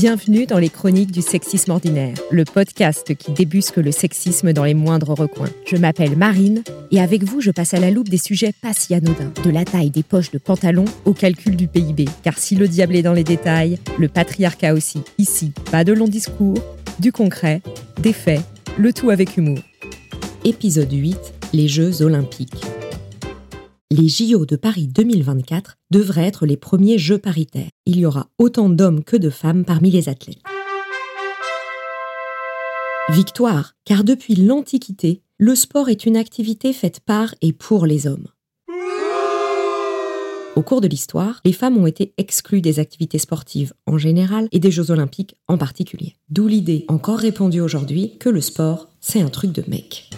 Bienvenue dans les chroniques du sexisme ordinaire, le podcast qui débusque le sexisme dans les moindres recoins. Je m'appelle Marine et avec vous, je passe à la loupe des sujets pas si anodins, de la taille des poches de pantalon au calcul du PIB. Car si le diable est dans les détails, le patriarcat aussi. Ici, pas de longs discours, du concret, des faits, le tout avec humour. Épisode 8, les Jeux olympiques les JO de Paris 2024 devraient être les premiers Jeux paritaires. Il y aura autant d'hommes que de femmes parmi les athlètes. Victoire, car depuis l'Antiquité, le sport est une activité faite par et pour les hommes. Au cours de l'histoire, les femmes ont été exclues des activités sportives en général et des Jeux olympiques en particulier. D'où l'idée encore répandue aujourd'hui que le sport, c'est un truc de mec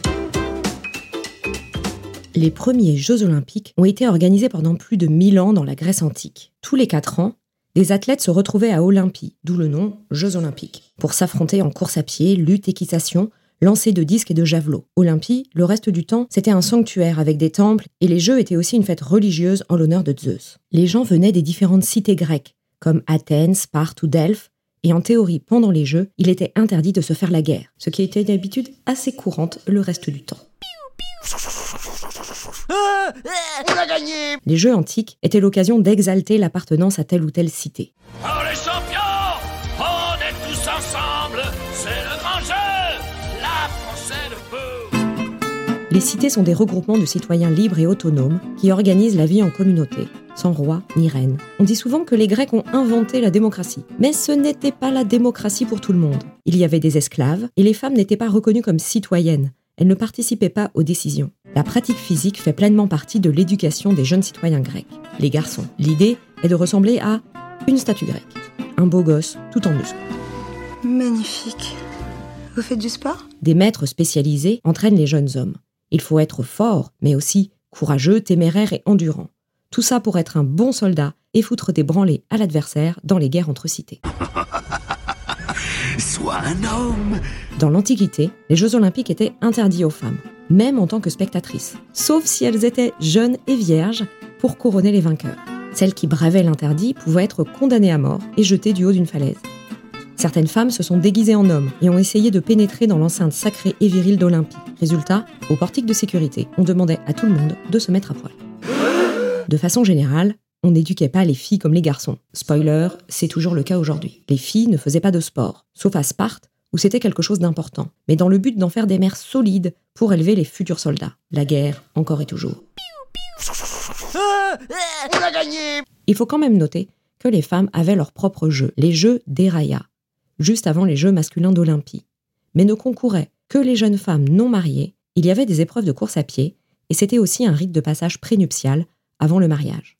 les premiers Jeux olympiques ont été organisés pendant plus de 1000 ans dans la Grèce antique. Tous les quatre ans, des athlètes se retrouvaient à Olympie, d'où le nom Jeux olympiques, pour s'affronter en course à pied, lutte, équitation, lancer de disques et de javelots. Olympie, le reste du temps, c'était un sanctuaire avec des temples et les Jeux étaient aussi une fête religieuse en l'honneur de Zeus. Les gens venaient des différentes cités grecques, comme Athènes, Sparte ou Delphes, et en théorie, pendant les Jeux, il était interdit de se faire la guerre, ce qui était une habitude assez courante le reste du temps. On a gagné Les jeux antiques étaient l'occasion d'exalter l'appartenance à telle ou telle cité. Oh les champions On est tous ensemble C'est le grand jeu La Française peut Les cités sont des regroupements de citoyens libres et autonomes qui organisent la vie en communauté, sans roi ni reine. On dit souvent que les Grecs ont inventé la démocratie, mais ce n'était pas la démocratie pour tout le monde. Il y avait des esclaves et les femmes n'étaient pas reconnues comme citoyennes, elles ne participaient pas aux décisions. La pratique physique fait pleinement partie de l'éducation des jeunes citoyens grecs. Les garçons. L'idée est de ressembler à une statue grecque. Un beau gosse, tout en muscles. Magnifique. Vous faites du sport? Des maîtres spécialisés entraînent les jeunes hommes. Il faut être fort, mais aussi courageux, téméraire et endurant. Tout ça pour être un bon soldat et foutre des branlées à l'adversaire dans les guerres entre cités. Sois un homme Dans l'Antiquité, les Jeux olympiques étaient interdits aux femmes, même en tant que spectatrices, sauf si elles étaient jeunes et vierges pour couronner les vainqueurs. Celles qui bravaient l'interdit pouvaient être condamnées à mort et jetées du haut d'une falaise. Certaines femmes se sont déguisées en hommes et ont essayé de pénétrer dans l'enceinte sacrée et virile d'Olympie. Résultat, au portique de sécurité, on demandait à tout le monde de se mettre à poil. De façon générale, on n'éduquait pas les filles comme les garçons. Spoiler, c'est toujours le cas aujourd'hui. Les filles ne faisaient pas de sport, sauf à Sparte, où c'était quelque chose d'important, mais dans le but d'en faire des mères solides pour élever les futurs soldats. La guerre, encore et toujours. On a gagné Il faut quand même noter que les femmes avaient leurs propres jeux, les jeux d'Eraya, juste avant les Jeux masculins d'Olympie. Mais ne concouraient que les jeunes femmes non mariées, il y avait des épreuves de course à pied, et c'était aussi un rite de passage prénuptial avant le mariage.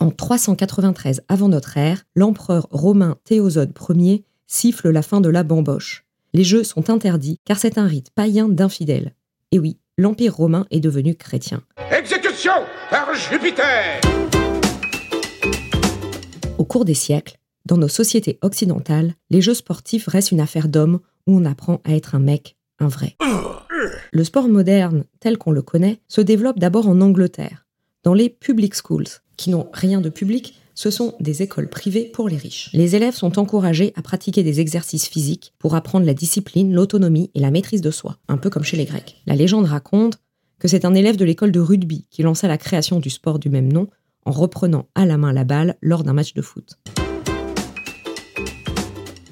En 393 avant notre ère, l'empereur romain Théosode Ier siffle la fin de la bamboche. Les jeux sont interdits car c'est un rite païen d'infidèles. Et oui, l'Empire romain est devenu chrétien. Exécution par Jupiter Au cours des siècles, dans nos sociétés occidentales, les jeux sportifs restent une affaire d'hommes où on apprend à être un mec, un vrai. Le sport moderne, tel qu'on le connaît, se développe d'abord en Angleterre, dans les public schools, qui n'ont rien de public, ce sont des écoles privées pour les riches. Les élèves sont encouragés à pratiquer des exercices physiques pour apprendre la discipline, l'autonomie et la maîtrise de soi, un peu comme chez les Grecs. La légende raconte que c'est un élève de l'école de rugby qui lança la création du sport du même nom en reprenant à la main la balle lors d'un match de foot.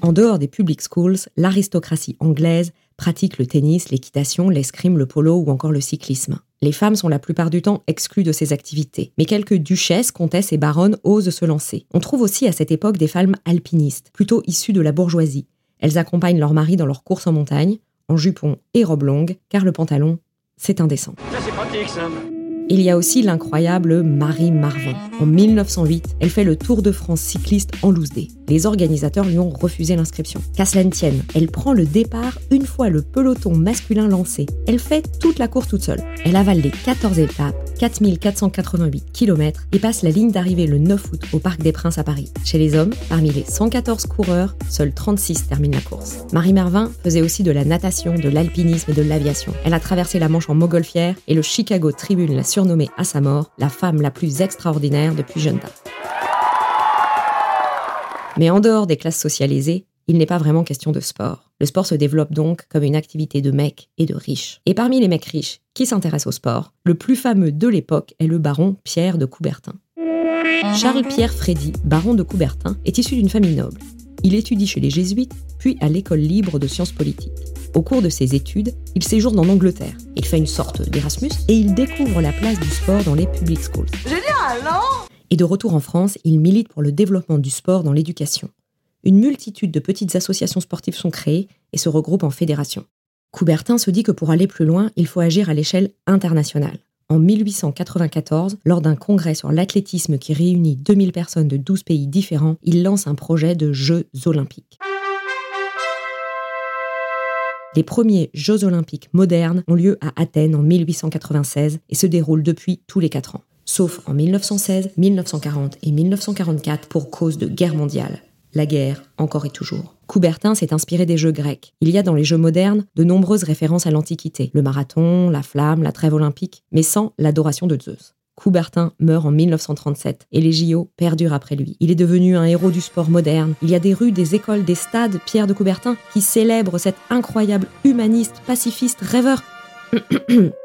En dehors des public schools, l'aristocratie anglaise pratique le tennis, l'équitation, l'escrime, le polo ou encore le cyclisme. Les femmes sont la plupart du temps exclues de ces activités, mais quelques duchesses, comtesses et baronnes osent se lancer. On trouve aussi à cette époque des femmes alpinistes, plutôt issues de la bourgeoisie. Elles accompagnent leur mari dans leurs courses en montagne, en jupon et robe longue, car le pantalon, c'est indécent. Il y a aussi l'incroyable Marie Marvin. En 1908, elle fait le Tour de France cycliste en loose day. Les organisateurs lui ont refusé l'inscription. Qu'à cela ne tienne, elle prend le départ une fois le peloton masculin lancé. Elle fait toute la course toute seule. Elle avale les 14 étapes, 4488 km et passe la ligne d'arrivée le 9 août au Parc des Princes à Paris. Chez les hommes, parmi les 114 coureurs, seuls 36 terminent la course. Marie Mervin faisait aussi de la natation, de l'alpinisme et de l'aviation. Elle a traversé la Manche en montgolfière et le Chicago Tribune l'a surnommée à sa mort la femme la plus extraordinaire depuis jeune date. Mais en dehors des classes socialisées, il n'est pas vraiment question de sport. Le sport se développe donc comme une activité de mecs et de riches. Et parmi les mecs riches qui s'intéressent au sport, le plus fameux de l'époque est le baron Pierre de Coubertin. Charles-Pierre Frédy, baron de Coubertin, est issu d'une famille noble. Il étudie chez les jésuites, puis à l'école libre de sciences politiques. Au cours de ses études, il séjourne en Angleterre. Il fait une sorte d'Erasmus et il découvre la place du sport dans les public schools. Génial, non Et de retour en France, il milite pour le développement du sport dans l'éducation. Une multitude de petites associations sportives sont créées et se regroupent en fédérations. Coubertin se dit que pour aller plus loin, il faut agir à l'échelle internationale. En 1894, lors d'un congrès sur l'athlétisme qui réunit 2000 personnes de 12 pays différents, il lance un projet de Jeux olympiques. Les premiers Jeux olympiques modernes ont lieu à Athènes en 1896 et se déroulent depuis tous les quatre ans, sauf en 1916, 1940 et 1944 pour cause de guerre mondiale. La guerre, encore et toujours. Coubertin s'est inspiré des jeux grecs. Il y a dans les jeux modernes de nombreuses références à l'Antiquité, le marathon, la flamme, la trêve olympique, mais sans l'adoration de Zeus. Coubertin meurt en 1937 et les JO perdurent après lui. Il est devenu un héros du sport moderne. Il y a des rues, des écoles, des stades Pierre de Coubertin qui célèbrent cet incroyable humaniste, pacifiste, rêveur.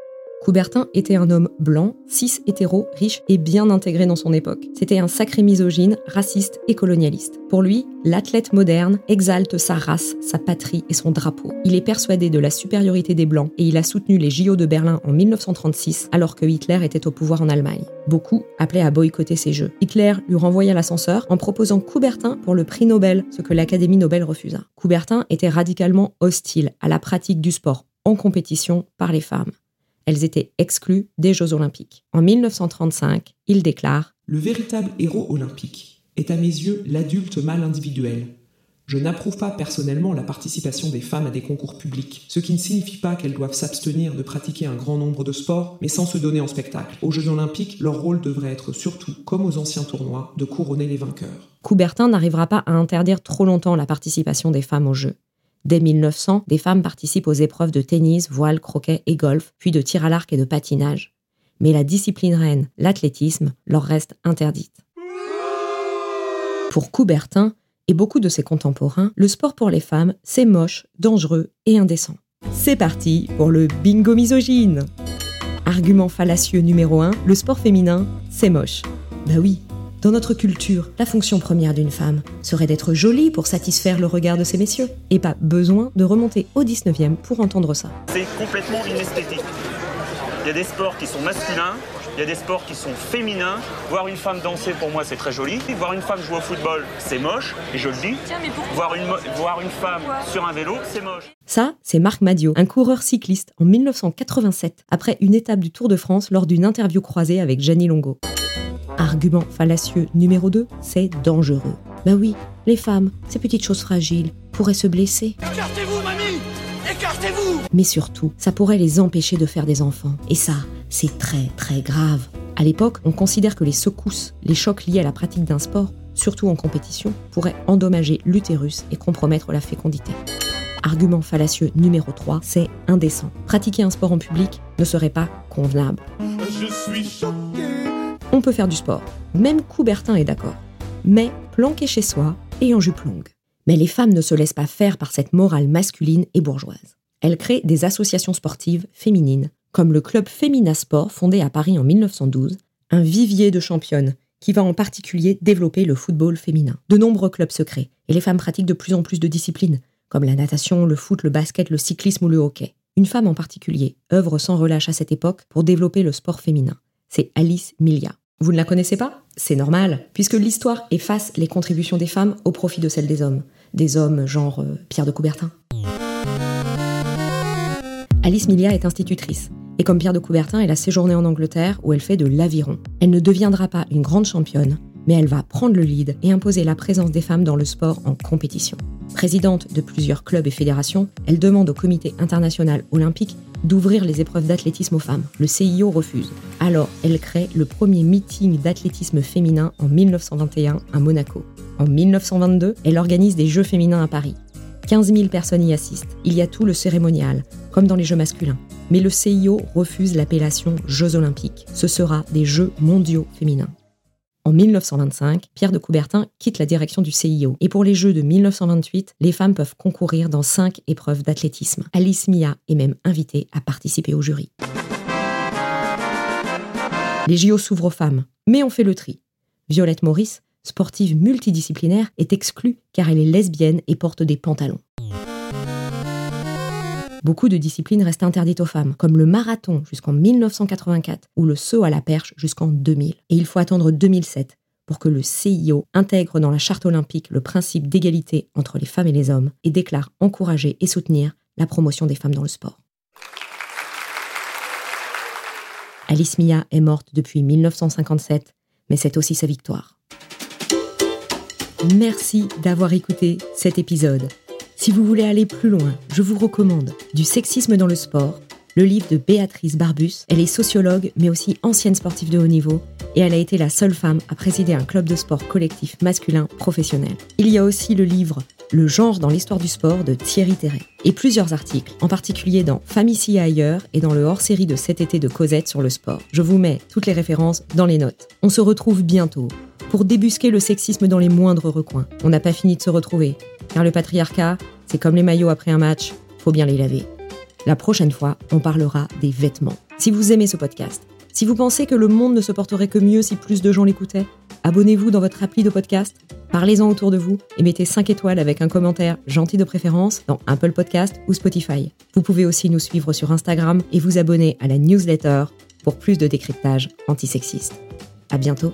Coubertin était un homme blanc, cis hétéro, riche et bien intégré dans son époque. C'était un sacré misogyne, raciste et colonialiste. Pour lui, l'athlète moderne exalte sa race, sa patrie et son drapeau. Il est persuadé de la supériorité des Blancs et il a soutenu les JO de Berlin en 1936 alors que Hitler était au pouvoir en Allemagne. Beaucoup appelaient à boycotter ces Jeux. Hitler lui renvoya l'ascenseur en proposant Coubertin pour le prix Nobel, ce que l'Académie Nobel refusa. Coubertin était radicalement hostile à la pratique du sport en compétition par les femmes elles étaient exclues des Jeux olympiques. En 1935, il déclare Le véritable héros olympique est à mes yeux l'adulte mâle individuel. Je n'approuve pas personnellement la participation des femmes à des concours publics, ce qui ne signifie pas qu'elles doivent s'abstenir de pratiquer un grand nombre de sports, mais sans se donner en spectacle. Aux Jeux olympiques, leur rôle devrait être surtout, comme aux anciens tournois, de couronner les vainqueurs. Coubertin n'arrivera pas à interdire trop longtemps la participation des femmes aux Jeux. Dès 1900, des femmes participent aux épreuves de tennis, voile, croquet et golf, puis de tir à l'arc et de patinage. Mais la discipline reine, l'athlétisme, leur reste interdite. Pour Coubertin et beaucoup de ses contemporains, le sport pour les femmes, c'est moche, dangereux et indécent. C'est parti pour le bingo misogyne Argument fallacieux numéro 1, le sport féminin, c'est moche. Bah oui, dans notre culture, la fonction première d'une femme serait d'être jolie pour satisfaire le regard de ces messieurs. Et pas besoin de remonter au 19e pour entendre ça. C'est complètement inesthétique. Il y a des sports qui sont masculins, il y a des sports qui sont féminins. Voir une femme danser, pour moi, c'est très joli. Voir une femme jouer au football, c'est moche, et je le dis. Voir une, voir une femme sur un vélo, c'est moche. Ça, c'est Marc Madio, un coureur cycliste en 1987, après une étape du Tour de France lors d'une interview croisée avec Jenny Longo. Argument fallacieux numéro 2, c'est dangereux. Bah oui, les femmes, ces petites choses fragiles, pourraient se blesser. Écartez-vous, mamie Écartez-vous Mais surtout, ça pourrait les empêcher de faire des enfants. Et ça, c'est très très grave. À l'époque, on considère que les secousses, les chocs liés à la pratique d'un sport, surtout en compétition, pourraient endommager l'utérus et compromettre la fécondité. Argument fallacieux numéro 3, c'est indécent. Pratiquer un sport en public ne serait pas convenable. Je suis choqué on peut faire du sport. Même Coubertin est d'accord. Mais planqué chez soi et en jupe longue. Mais les femmes ne se laissent pas faire par cette morale masculine et bourgeoise. Elles créent des associations sportives féminines, comme le club Femina Sport fondé à Paris en 1912, un vivier de championnes qui va en particulier développer le football féminin. De nombreux clubs se créent et les femmes pratiquent de plus en plus de disciplines, comme la natation, le foot, le basket, le cyclisme ou le hockey. Une femme en particulier œuvre sans relâche à cette époque pour développer le sport féminin c'est Alice Milia. Vous ne la connaissez pas? C'est normal, puisque l'histoire efface les contributions des femmes au profit de celles des hommes. Des hommes genre euh, Pierre de Coubertin. Alice Milia est institutrice. Et comme Pierre de Coubertin, elle a séjourné en Angleterre où elle fait de l'aviron. Elle ne deviendra pas une grande championne, mais elle va prendre le lead et imposer la présence des femmes dans le sport en compétition. Présidente de plusieurs clubs et fédérations, elle demande au Comité international olympique d'ouvrir les épreuves d'athlétisme aux femmes. Le CIO refuse. Alors, elle crée le premier meeting d'athlétisme féminin en 1921 à Monaco. En 1922, elle organise des Jeux féminins à Paris. 15 000 personnes y assistent. Il y a tout le cérémonial, comme dans les Jeux masculins. Mais le CIO refuse l'appellation Jeux olympiques. Ce sera des Jeux mondiaux féminins. En 1925, Pierre de Coubertin quitte la direction du CIO. Et pour les Jeux de 1928, les femmes peuvent concourir dans cinq épreuves d'athlétisme. Alice Mia est même invitée à participer au jury. Les JO s'ouvrent aux femmes, mais on fait le tri. Violette Maurice, sportive multidisciplinaire, est exclue car elle est lesbienne et porte des pantalons. Beaucoup de disciplines restent interdites aux femmes, comme le marathon jusqu'en 1984 ou le saut à la perche jusqu'en 2000. Et il faut attendre 2007 pour que le CIO intègre dans la charte olympique le principe d'égalité entre les femmes et les hommes et déclare encourager et soutenir la promotion des femmes dans le sport. Alice Mia est morte depuis 1957, mais c'est aussi sa victoire. Merci d'avoir écouté cet épisode. Si vous voulez aller plus loin, je vous recommande Du sexisme dans le sport, le livre de Béatrice Barbus. Elle est sociologue, mais aussi ancienne sportive de haut niveau, et elle a été la seule femme à présider un club de sport collectif masculin professionnel. Il y a aussi le livre Le genre dans l'histoire du sport de Thierry Terret, et plusieurs articles, en particulier dans Femme et ailleurs et dans le hors-série de cet été de Cosette sur le sport. Je vous mets toutes les références dans les notes. On se retrouve bientôt pour débusquer le sexisme dans les moindres recoins. On n'a pas fini de se retrouver, car le patriarcat, c'est comme les maillots après un match, faut bien les laver. La prochaine fois, on parlera des vêtements. Si vous aimez ce podcast, si vous pensez que le monde ne se porterait que mieux si plus de gens l'écoutaient, abonnez-vous dans votre appli de podcast, parlez-en autour de vous et mettez 5 étoiles avec un commentaire gentil de préférence dans Apple Podcast ou Spotify. Vous pouvez aussi nous suivre sur Instagram et vous abonner à la newsletter pour plus de décryptage antisexiste. À bientôt!